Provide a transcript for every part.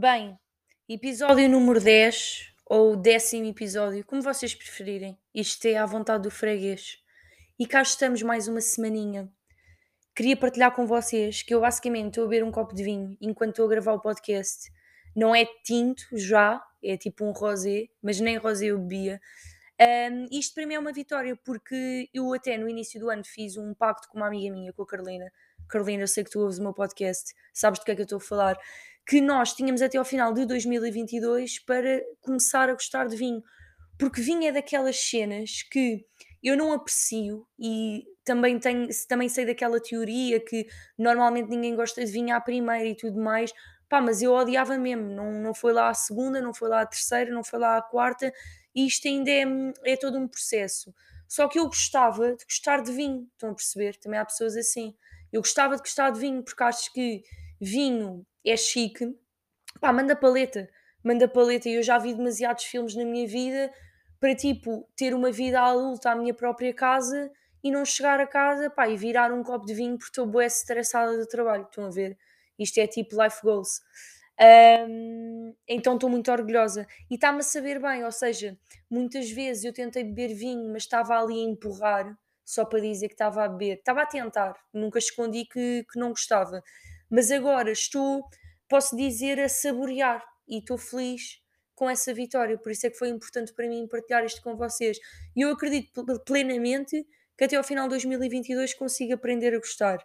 Bem, episódio número 10 ou décimo episódio, como vocês preferirem. Isto é à vontade do freguês. E cá estamos mais uma semaninha. Queria partilhar com vocês que eu basicamente estou a beber um copo de vinho enquanto estou a gravar o podcast. Não é tinto já, é tipo um rosé, mas nem rosé eu bebia. Um, isto para mim é uma vitória porque eu até no início do ano fiz um pacto com uma amiga minha, com a Carolina. Carolina, eu sei que tu ouves o meu podcast, sabes do que é que eu estou a falar que nós tínhamos até ao final de 2022 para começar a gostar de vinho. Porque vinho é daquelas cenas que eu não aprecio e também, tenho, também sei daquela teoria que normalmente ninguém gosta de vinho à primeira e tudo mais. Pá, mas eu odiava mesmo. Não, não foi lá a segunda, não foi lá a terceira, não foi lá a quarta. E isto ainda é, é todo um processo. Só que eu gostava de gostar de vinho, estão a perceber? Também há pessoas assim. Eu gostava de gostar de vinho porque acho que vinho é chique, pá, manda paleta, manda paleta. E eu já vi demasiados filmes na minha vida para tipo ter uma vida adulta à minha própria casa e não chegar a casa pá, e virar um copo de vinho porque estou bué estressada do trabalho. Estão a ver? Isto é tipo life goals. Um, então estou muito orgulhosa e está-me a saber bem, ou seja, muitas vezes eu tentei beber vinho, mas estava ali a empurrar só para dizer que estava a beber, estava a tentar, nunca escondi que, que não gostava, mas agora estou, posso dizer, a saborear e estou feliz com essa vitória, por isso é que foi importante para mim partilhar isto com vocês. E eu acredito plenamente que até ao final de 2022 consiga aprender a gostar.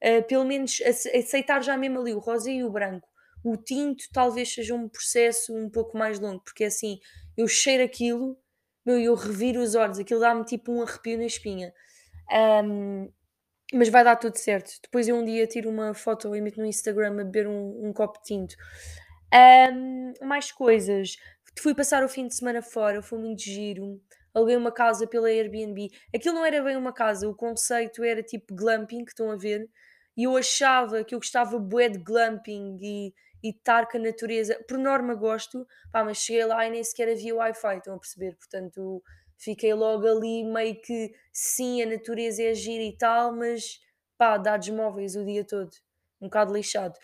Uh, pelo menos aceitar já mesmo ali o rosa e o branco. O tinto talvez seja um processo um pouco mais longo, porque é assim, eu cheiro aquilo, meu, eu reviro os olhos, aquilo dá-me tipo um arrepio na espinha. Um, mas vai dar tudo certo. Depois eu um dia tiro uma foto e meto no Instagram a beber um, um copo de tinto. Um, mais coisas. Fui passar o fim de semana fora, foi muito giro. Aluguei uma casa pela Airbnb. Aquilo não era bem uma casa, o conceito era tipo glamping, que estão a ver. E eu achava que eu gostava bué de glamping e, e estar com a natureza. Por norma gosto, pá, mas cheguei lá e nem sequer havia Wi-Fi, estão a perceber? Portanto, fiquei logo ali meio que sim, a natureza é gira e tal, mas pá, dados móveis o dia todo, um bocado lixado.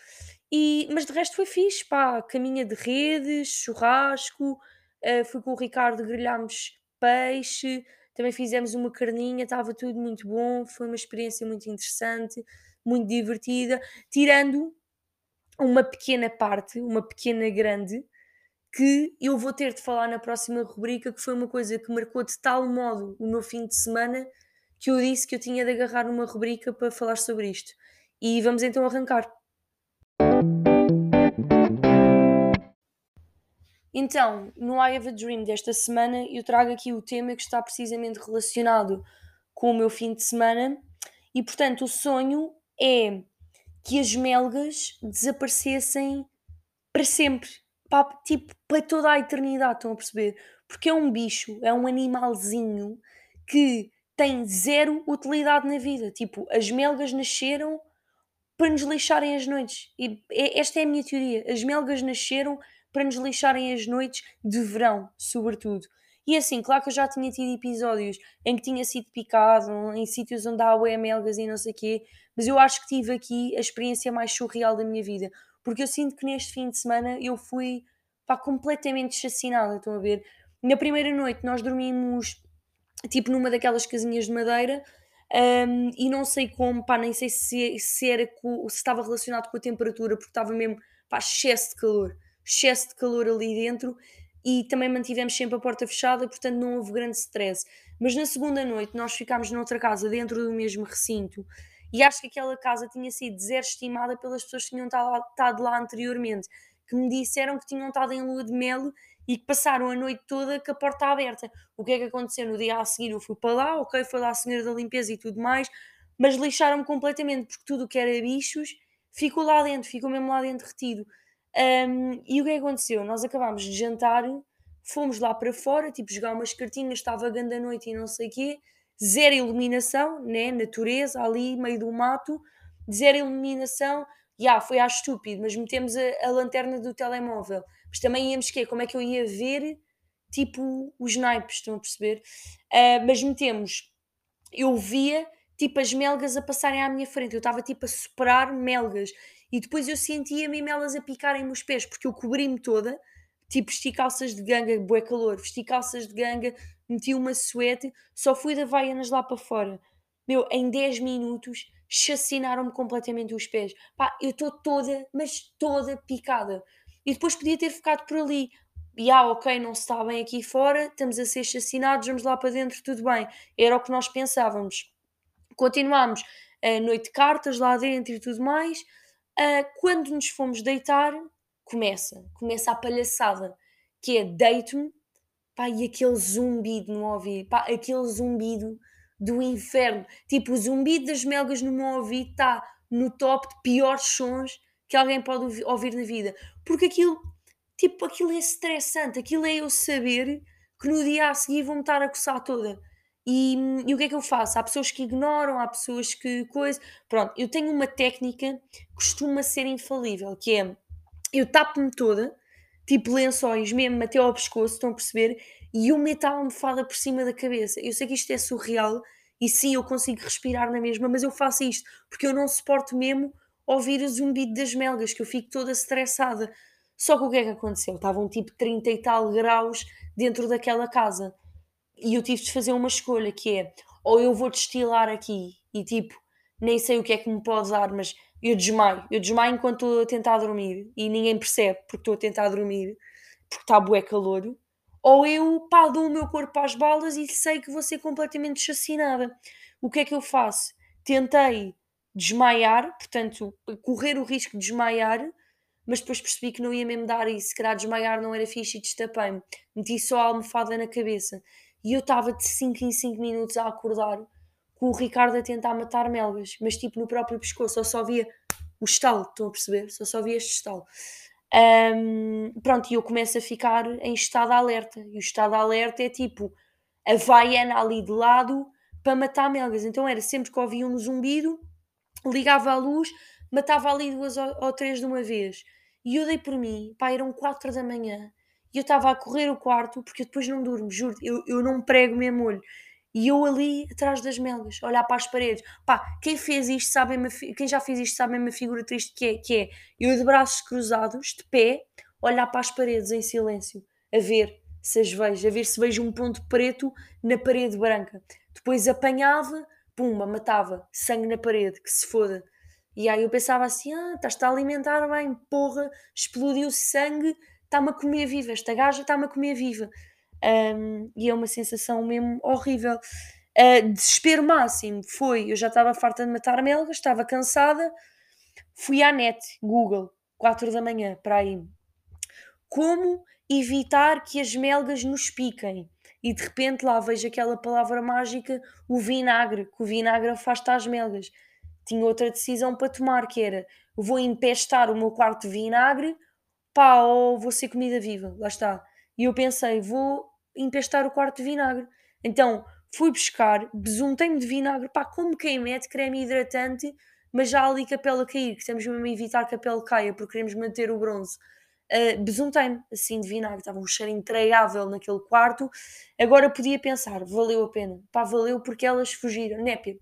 E, mas de resto foi fixe, pá, caminha de redes, churrasco, uh, fui com o Ricardo, grelhámos peixe, também fizemos uma carninha, estava tudo muito bom, foi uma experiência muito interessante, muito divertida, tirando uma pequena parte, uma pequena grande, que eu vou ter de falar na próxima rubrica, que foi uma coisa que marcou de tal modo o meu fim de semana que eu disse que eu tinha de agarrar uma rubrica para falar sobre isto. E vamos então arrancar. Então, no I Have a Dream desta semana, eu trago aqui o tema que está precisamente relacionado com o meu fim de semana. E portanto, o sonho é que as melgas desaparecessem para sempre pá, tipo, para toda a eternidade, estão a perceber? Porque é um bicho, é um animalzinho que tem zero utilidade na vida. Tipo, as melgas nasceram para nos lixarem as noites. E é, esta é a minha teoria. As melgas nasceram para nos lixarem as noites de verão, sobretudo. E assim, claro que eu já tinha tido episódios em que tinha sido picado, em sítios onde há ué melgas e não sei o quê, mas eu acho que tive aqui a experiência mais surreal da minha vida porque eu sinto que neste fim de semana eu fui pá, completamente chacinada, estão a ver? Na primeira noite nós dormimos tipo numa daquelas casinhas de madeira um, e não sei como, pá, nem sei se, se era se estava relacionado com a temperatura, porque estava mesmo pá, excesso de calor, excesso de calor ali dentro e também mantivemos sempre a porta fechada, portanto não houve grande stress. Mas na segunda noite nós ficámos noutra casa dentro do mesmo recinto e acho que aquela casa tinha sido desestimada pelas pessoas que tinham estado lá anteriormente, que me disseram que tinham estado em lua de mel e que passaram a noite toda com a porta aberta. O que é que aconteceu? No dia a seguir eu fui para lá, ok, foi lá a senhora da limpeza e tudo mais, mas lixaram-me completamente, porque tudo o que era bichos ficou lá dentro, ficou mesmo lá dentro retido. Um, e o que é que aconteceu? Nós acabámos de jantar, fomos lá para fora, tipo jogar umas cartinhas, estava a grande noite e não sei o quê, zero iluminação, né? natureza ali, meio do mato, zero iluminação, já yeah, foi à estúpido, mas metemos a, a, lanterna do telemóvel, mas também íamos que como é que eu ia ver tipo os naipes, estão a perceber? Uh, mas metemos, eu via tipo as melgas a passarem à minha frente, eu estava tipo a superar melgas e depois eu sentia mesmo elas a picarem-me os pés, porque eu cobri-me toda, tipo vesti calças de ganga, bué calor, vesti calças de ganga, meti uma suete, só fui da Vaianas lá para fora. Meu, em 10 minutos chacinaram-me completamente os pés. Pá, eu estou toda, mas toda picada. E depois podia ter ficado por ali. E ah, ok, não se está bem aqui fora, estamos a ser chacinados, vamos lá para dentro, tudo bem. Era o que nós pensávamos. Continuámos a noite de cartas lá dentro e tudo mais. Uh, quando nos fomos deitar, começa, começa a palhaçada, que é deito-me, pá, e aquele zumbido no ouvido, pá, aquele zumbido do inferno, tipo, o zumbido das melgas no meu ouvido está no top de piores sons que alguém pode ouvir na vida, porque aquilo, tipo, aquilo é estressante, aquilo é eu saber que no dia a seguir vão-me estar a coçar toda. E, e, o que é que eu faço? Há pessoas que ignoram, há pessoas que coisa. Pronto, eu tenho uma técnica que costuma ser infalível, que é eu tapo-me toda, tipo lençóis mesmo até ao pescoço, estão a perceber? E eu meto a almofada por cima da cabeça. Eu sei que isto é surreal e sim, eu consigo respirar na mesma, mas eu faço isto porque eu não suporto mesmo ouvir o zumbido das melgas, que eu fico toda estressada. Só que o que é que aconteceu? Estavam tipo 30 e tal graus dentro daquela casa e eu tive de fazer uma escolha que é ou eu vou destilar aqui e tipo, nem sei o que é que me pode dar, mas eu desmaio, eu desmaio enquanto estou a tentar dormir e ninguém percebe porque estou a tentar dormir, porque está bué calor, ou eu pá, dou o meu corpo às balas e sei que vou ser completamente chacinada. O que é que eu faço? Tentei desmaiar, portanto, correr o risco de desmaiar, mas depois percebi que não ia mesmo dar e se calhar desmaiar não era fixe e destapei-me. Meti só a almofada na cabeça. E eu estava de 5 em 5 minutos a acordar com o Ricardo a tentar matar melgas, mas tipo no próprio pescoço, só só via o estalo, estão a perceber? Só só via este estalo. Um, pronto, e eu começo a ficar em estado alerta. E o estado alerta é tipo a vaiana ali de lado para matar melgas. Então era sempre que ouvia um zumbido, ligava a luz, matava ali duas ou, três de uma vez. E eu dei por mim, pá, eram quatro da manhã e eu estava a correr o quarto, porque eu depois não durmo, juro, eu, eu não prego mesmo olho. E eu ali atrás das melgas, olhar para as paredes. Pá, quem fez isto sabe, quem já fez isto sabe a mesma figura triste que é, que é eu de braços cruzados, de pé, olhar para as paredes em silêncio, a ver se as vejo, a ver se vejo um ponto preto na parede branca. Depois apanhava, pumba, matava, sangue na parede, que se foda. E aí eu pensava assim, ah, estás-te a alimentar bem, porra, explodiu sangue, está-me a comer viva, esta gaja está-me a comer viva. Um, e é uma sensação mesmo horrível. Uh, desespero máximo foi, eu já estava farta de matar melgas, estava cansada, fui à net, Google, 4 da manhã, para aí. Como evitar que as melgas nos piquem? E de repente lá vejo aquela palavra mágica, o vinagre, que o vinagre afasta as melgas. Tinha outra decisão para tomar, que era, vou empestar o meu quarto de vinagre pá, ou vou ser comida viva, lá está. E eu pensei, vou empestar o quarto de vinagre. Então fui buscar, besuntei-me de vinagre, pá, como quem mete creme hidratante, mas já ali com a pele cair, que estamos mesmo a evitar que a pele caia, porque queremos manter o bronze. Uh, besuntei-me assim de vinagre, estava um cheiro intragável naquele quarto. Agora podia pensar, valeu a pena, pá, valeu porque elas fugiram, népia.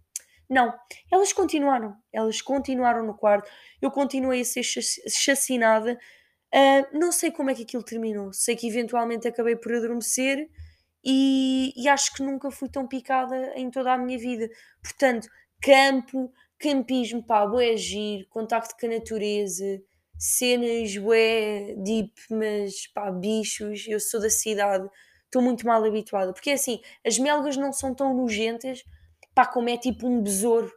Não, elas continuaram, elas continuaram no quarto, eu continuei a ser chacinada, Uh, não sei como é que aquilo terminou. Sei que eventualmente acabei por adormecer e, e, acho que nunca fui tão picada em toda a minha vida. Portanto, campo, campismo, pá, bué giro, contacto com a natureza, cenas bué deep, mas pá, bichos. Eu sou da cidade, estou muito mal habituada. Porque é assim, as melgas não são tão nojentas, pá, como é tipo um besouro.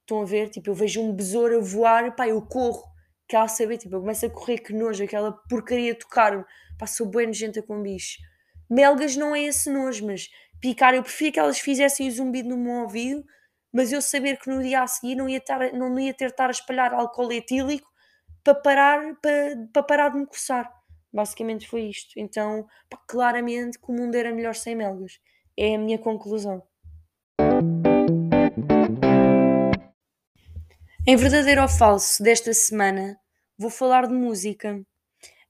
Estão a ver? Tipo, eu vejo um besouro a voar, pá, eu corro quer saber, tipo, eu começo a correr que nojo, aquela porcaria tocar-me, pá, sou bem nojenta com bicho. Melgas não é esse nojo, mas picar, eu prefiro que elas fizessem o zumbido no meu ouvido, mas eu saber que no dia a seguir não ia, tar, não ia ter de estar a espalhar álcool etílico para parar, para, para parar de me coçar. Basicamente foi isto. Então, claramente que o mundo era melhor sem melgas. É a minha conclusão. Em verdadeiro ou falso desta semana, vou falar de música.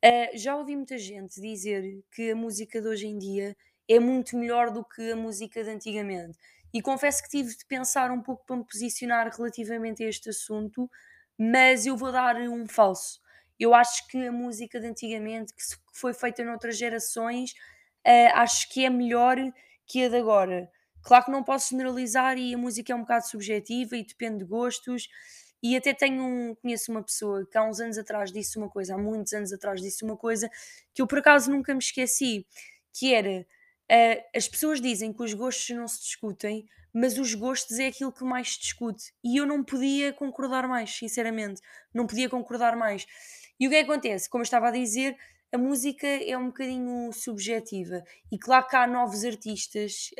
Uh, já ouvi muita gente dizer que a música de hoje em dia é muito melhor do que a música de antigamente. E confesso que tive de pensar um pouco para me posicionar relativamente a este assunto, mas eu vou dar um falso. Eu acho que a música de antigamente, que foi feita noutras gerações, uh, acho que é melhor que a de agora. Claro que não posso generalizar e a música é um bocado subjetiva e depende de gostos. E até tenho um, conheço uma pessoa que há uns anos atrás disse uma coisa, há muitos anos atrás disse uma coisa que eu por acaso nunca me esqueci, que era uh, as pessoas dizem que os gostos não se discutem, mas os gostos é aquilo que mais se discute. E eu não podia concordar mais, sinceramente. Não podia concordar mais. E o que é acontece? Como eu estava a dizer, a música é um bocadinho subjetiva. E claro que há novos artistas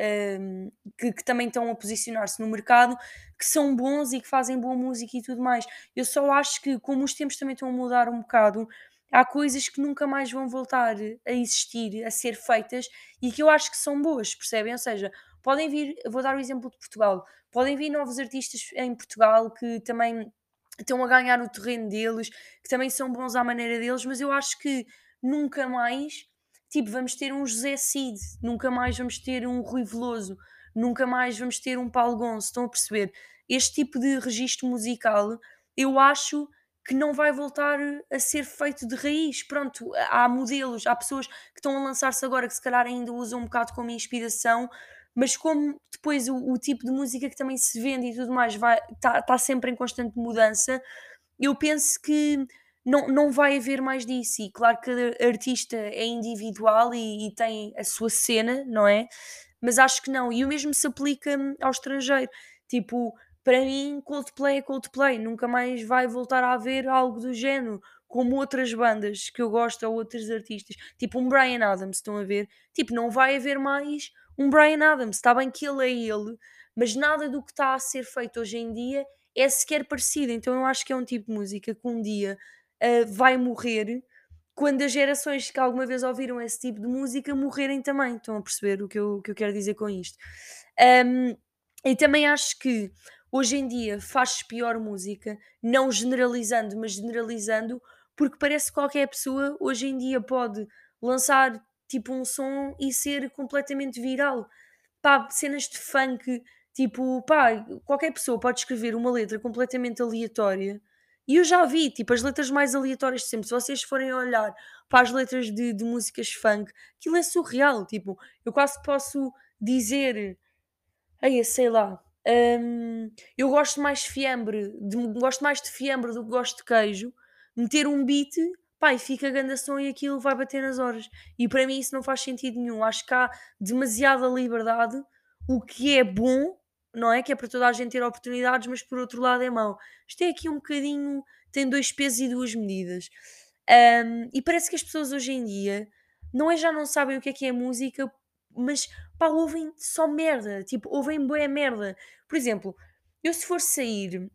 um, que, que, também estão a posicionar-se no mercado que são bons e que fazem boa música e tudo mais. Eu só acho que, como os tempos também estão a mudar um bocado, há coisas que nunca mais vão voltar a existir, a ser feitas e que eu acho que são boas, percebem? Ou seja, podem vir, vou dar o exemplo de Portugal, podem vir novos artistas em Portugal que também estão a ganhar o terreno deles, que também são bons à maneira deles, mas eu acho que nunca mais, tipo, vamos ter um José Cid, nunca mais vamos ter um Rui Veloso, nunca mais vamos ter um Paulo Gonçalves, estão a perceber? Este tipo de registro musical, eu acho que não vai voltar a ser feito de raiz. Pronto, há modelos, há pessoas que estão a lançar-se agora que se calhar ainda usam um bocado como inspiração, mas como depois o, o, tipo de música que também se vende e tudo mais está tá sempre em constante mudança, eu penso que não, não vai haver mais disso. E claro que cada artista é individual e, e tem a sua cena, não é? Mas acho que não. E o mesmo se aplica ao estrangeiro. Tipo, para mim, Coldplay é Coldplay, nunca mais vai voltar a haver algo do género, como outras bandas que eu gosto ou outros artistas, tipo um Brian Adams, estão a ver? Tipo, não vai haver mais um Brian Adams. Está bem que ele é ele, mas nada do que está a ser feito hoje em dia é sequer parecido. Então eu acho que é um tipo de música que um dia uh, vai morrer quando as gerações que alguma vez ouviram esse tipo de música morrerem também. Estão a perceber o que eu, o que eu quero dizer com isto? Um, e também acho que hoje em dia faz pior música, não generalizando, mas generalizando, porque parece que qualquer pessoa hoje em dia pode lançar tipo um som e ser completamente viral. Pá, cenas de funk, tipo, pá, qualquer pessoa pode escrever uma letra completamente aleatória. E eu já vi, tipo, as letras mais aleatórias de sempre. Se vocês forem olhar para as letras de, de músicas funk, aquilo é surreal. Tipo, eu quase posso dizer, aí sei lá, hum, eu gosto mais fiambre, de, gosto mais de fiambre do que gosto de queijo. Meter um beat pai, fica grande som e aquilo vai bater nas horas. E para mim isso não faz sentido nenhum. Acho que há demasiada liberdade, o que é bom, não é? Que é para toda a gente ter oportunidades, mas por outro lado é mau. Isto é aqui um bocadinho, tem dois pesos e duas medidas. Um, e parece que as pessoas hoje em dia não é já não sabem o que é que é música, mas pá, ouvem só merda, tipo, ouvem boa merda. Por exemplo, eu se for sair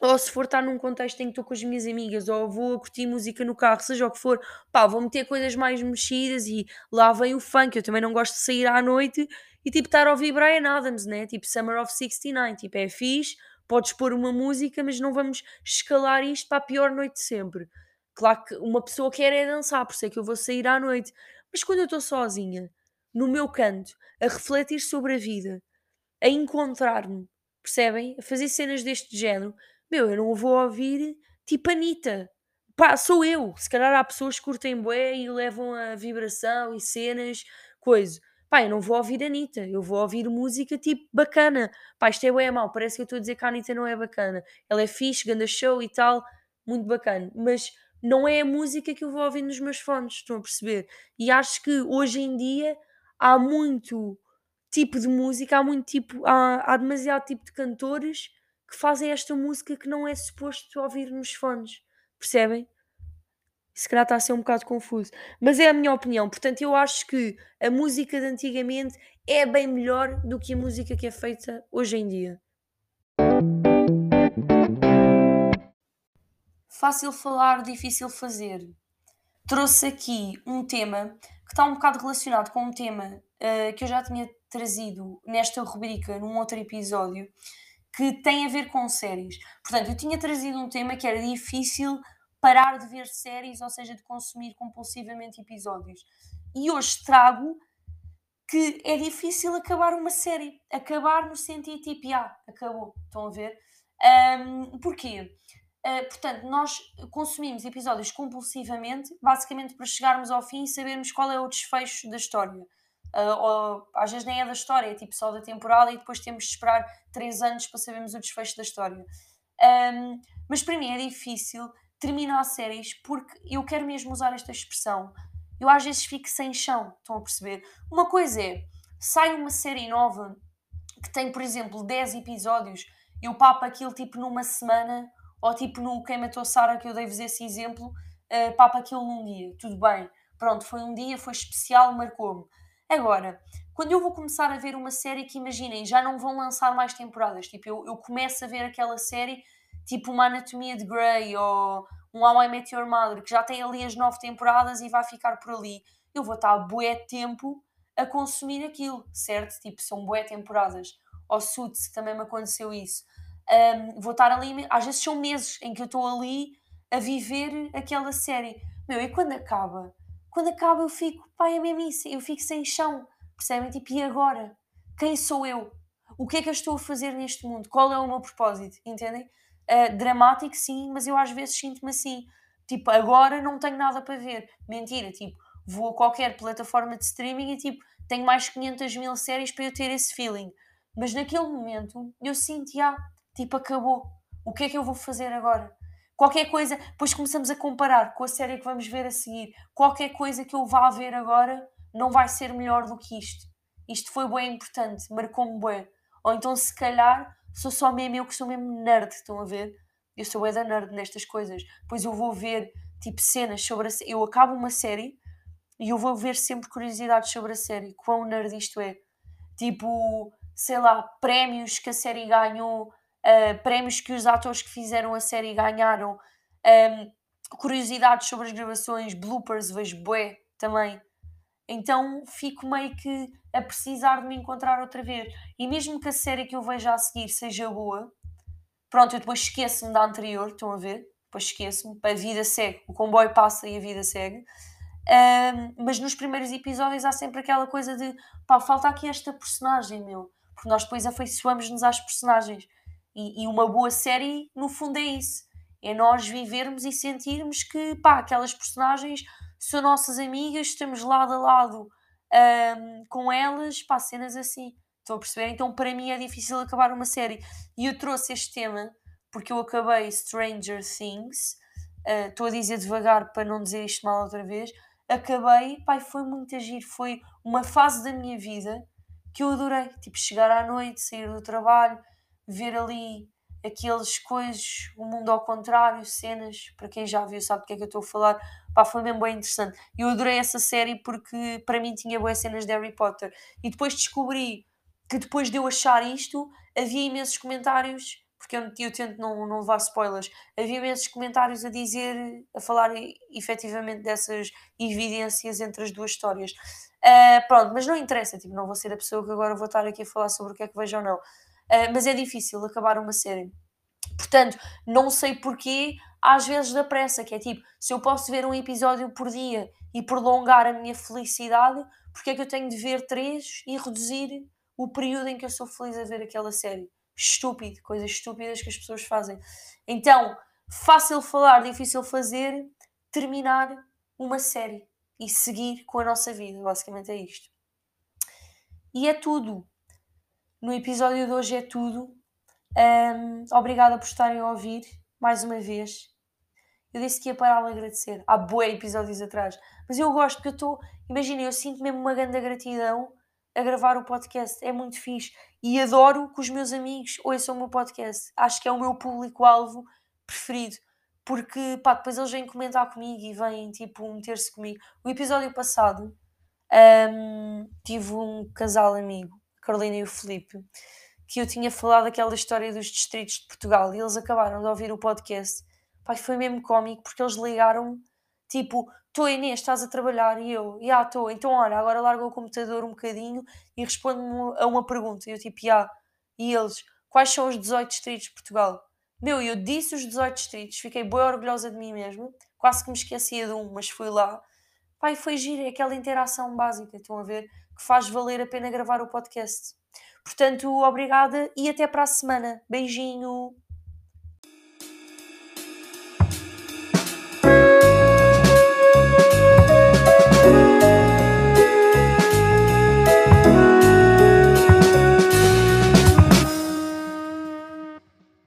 ou se for estar num contexto em que estou com as minhas amigas, ou vou curtir música no carro, seja o que for, pá, vou meter coisas mais mexidas e lá vem o funk. Eu também não gosto de sair à noite e tipo estar a ouvir Brian Adams, né? Tipo Summer of 69, tipo é fixe, podes pôr uma música, mas não vamos escalar isto para a pior noite de sempre. Claro que uma pessoa quer é dançar, por isso é que eu vou sair à noite. Mas quando eu estou sozinha, no meu canto, a refletir sobre a vida, a encontrar-me, percebem? A fazer cenas deste género meu, eu não vou ouvir tipo Anitta. Pá, sou eu. Se calhar há pessoas que curtem bué e levam a vibração e cenas, coisa. Pá, eu não vou ouvir Anitta, eu vou ouvir música tipo bacana. Pá, isto é bué mal, parece que eu estou a dizer que a Anitta não é bacana. Ela é fixe, ganda show e tal, muito bacana. Mas não é a música que eu vou ouvir nos meus fones, estão a perceber? E acho que hoje em dia há muito tipo de música, há muito tipo, há, há demasiado tipo de cantores que fazem esta música que não é suposto ouvir nos fones. Percebem? Se calhar está a ser um bocado confuso. Mas é a minha opinião. Portanto, eu acho que a música de antigamente é bem melhor do que a música que é feita hoje em dia. Fácil falar, difícil fazer. Trouxe aqui um tema que está um bocado relacionado com um tema uh, que eu já tinha trazido nesta rubrica num outro episódio que tem a ver com séries. Portanto, eu tinha trazido um tema que era difícil parar de ver séries, ou seja, de consumir compulsivamente episódios. E hoje trago que é difícil acabar uma série. Acabar no sentido tipo, ah, acabou. Estão a ver? Um, porquê? Uh, portanto, nós consumimos episódios compulsivamente, basicamente para chegarmos ao fim e sabermos qual é o desfecho da história. Uh, ou, às vezes nem é da história, é tipo só da temporada e depois temos de esperar 3 anos para sabermos o desfecho da história. Um, mas para mim é difícil terminar séries porque eu quero mesmo usar esta expressão. Eu às vezes fico sem chão, estão a perceber? Uma coisa é, sai uma série nova que tem, por exemplo, 10 episódios, eu papo aquilo tipo numa semana, ou tipo no Quem Matou Sara, que eu dei-vos esse exemplo, uh, papo aquilo num dia, tudo bem. Pronto, foi um dia, foi especial, marcou-me. Agora, quando eu vou começar a ver uma série que, imaginem, já não vão lançar mais temporadas, tipo, eu, eu começo a ver aquela série, tipo uma Anatomia de Grey ou um How I Met Your Mother, que já tem ali as nove temporadas e vai ficar por ali, eu vou estar bué tempo a consumir aquilo, certo? Tipo, são bué temporadas. Ou Suits, também me aconteceu isso. Um, vou estar ali, às vezes são meses em que eu estou ali a viver aquela série. Meu, e quando acaba? Quando acaba eu fico, pai, é mesmo isso, eu fico sem chão, percebem? Tipo, e agora? Quem sou eu? O que é que eu estou a fazer neste mundo? Qual é o meu propósito? Entendem? Uh, dramático, sim, mas eu às vezes sinto-me assim. Tipo, agora não tenho nada para ver. Mentira, tipo, vou a qualquer plataforma de streaming e tipo, tenho mais 500 mil séries para eu ter esse feeling. Mas naquele momento eu sinto, ah, tipo, acabou. O que é que eu vou fazer agora? Qualquer coisa, depois começamos a comparar com a série que vamos ver a seguir. Qualquer coisa que eu vá ver agora não vai ser melhor do que isto. Isto foi bem importante, marcou-me bem. Ou então, se calhar, sou só mesmo eu que sou mesmo nerd, estão a ver? Eu sou da nerd nestas coisas. Pois eu vou ver, tipo, cenas sobre a Eu acabo uma série e eu vou ver sempre curiosidades sobre a série. Quão nerd isto é. Tipo, sei lá, prémios que a série ganhou uh, prémios que os atores que fizeram a série ganharam, um, ehm, curiosidades sobre as gravações, bloopers, vejo bué também. Então fico meio que a precisar de me encontrar outra vez. E mesmo que a série que eu veja a seguir seja boa, pronto, eu depois esqueço-me da anterior, estão a ver? Depois esqueço-me, a vida segue, o comboio passa e a vida segue. Um, ehm, mas nos primeiros episódios há sempre aquela coisa de pá, falta aqui esta personagem, meu. Porque nós depois afeiçoamos-nos às personagens. E, e, uma boa série, no fundo, é isso. É nós vivermos e sentirmos que, pá, aquelas personagens são nossas amigas, estamos lado a lado um, com elas, pá, cenas assim. Estão a perceber? Então, para mim, é difícil acabar uma série. E eu trouxe este tema porque eu acabei Stranger Things. Uh, estou uh, a dizer devagar para não dizer isto mal outra vez. Acabei, pai, foi muito agir. Foi uma fase da minha vida que eu adorei. Tipo, chegar à noite, sair do trabalho, ver ali aqueles coisas, o mundo ao contrário, cenas, para quem já viu sabe do que é que eu estou a falar, pá, foi mesmo bem interessante. Eu adorei essa série porque para mim tinha boas cenas de Harry Potter. E depois descobri que depois de eu achar isto, havia imensos comentários, porque eu, eu tento não, não levar spoilers, havia imensos comentários a dizer, a falar efetivamente dessas evidências entre as duas histórias. Uh, pronto, mas não interessa, tipo, não vou ser a pessoa que agora vou estar aqui a falar sobre o que é que vejo ou não. Uh, mas é difícil acabar uma série. Portanto, não sei porquê, às vezes da pressa, que é tipo, se eu posso ver um episódio por dia e prolongar a minha felicidade, porque é que eu tenho de ver três e reduzir o período em que eu sou feliz a ver aquela série? Estúpido, coisas estúpidas que as pessoas fazem. Então, fácil falar, difícil fazer, terminar uma série e seguir com a nossa vida. Basicamente é isto. E é tudo. No episódio de hoje é tudo. Um, obrigada por estarem a ouvir mais uma vez. Eu disse que ia parar de agradecer. Há bué episódios atrás. Mas eu gosto porque eu estou. Imagina, eu sinto mesmo uma grande gratidão a gravar o podcast. É muito fixe. E adoro que os meus amigos ouçam o meu podcast. Acho que é o meu público-alvo preferido. Porque, pá, depois eles vêm comentar comigo e vêm, tipo, meter-se comigo. O episódio passado um, tive um casal amigo Carolina e o Felipe, que eu tinha falado aquela história dos distritos de Portugal e eles acabaram de ouvir o podcast. Pai, foi mesmo cómico porque eles ligaram tipo, estou Inês, estás a trabalhar? E eu, já estou, então olha, agora larga o computador um bocadinho e responde-me a uma pergunta. E eu tipo, já. E eles, quais são os 18 distritos de Portugal? Meu, eu disse os 18 distritos, fiquei bem orgulhosa de mim mesmo, quase que me esquecia de um, mas fui lá. Pai, foi giro, é aquela interação básica, estão a ver? Que faz valer a pena gravar o podcast. Portanto, obrigada e até para a semana. Beijinho!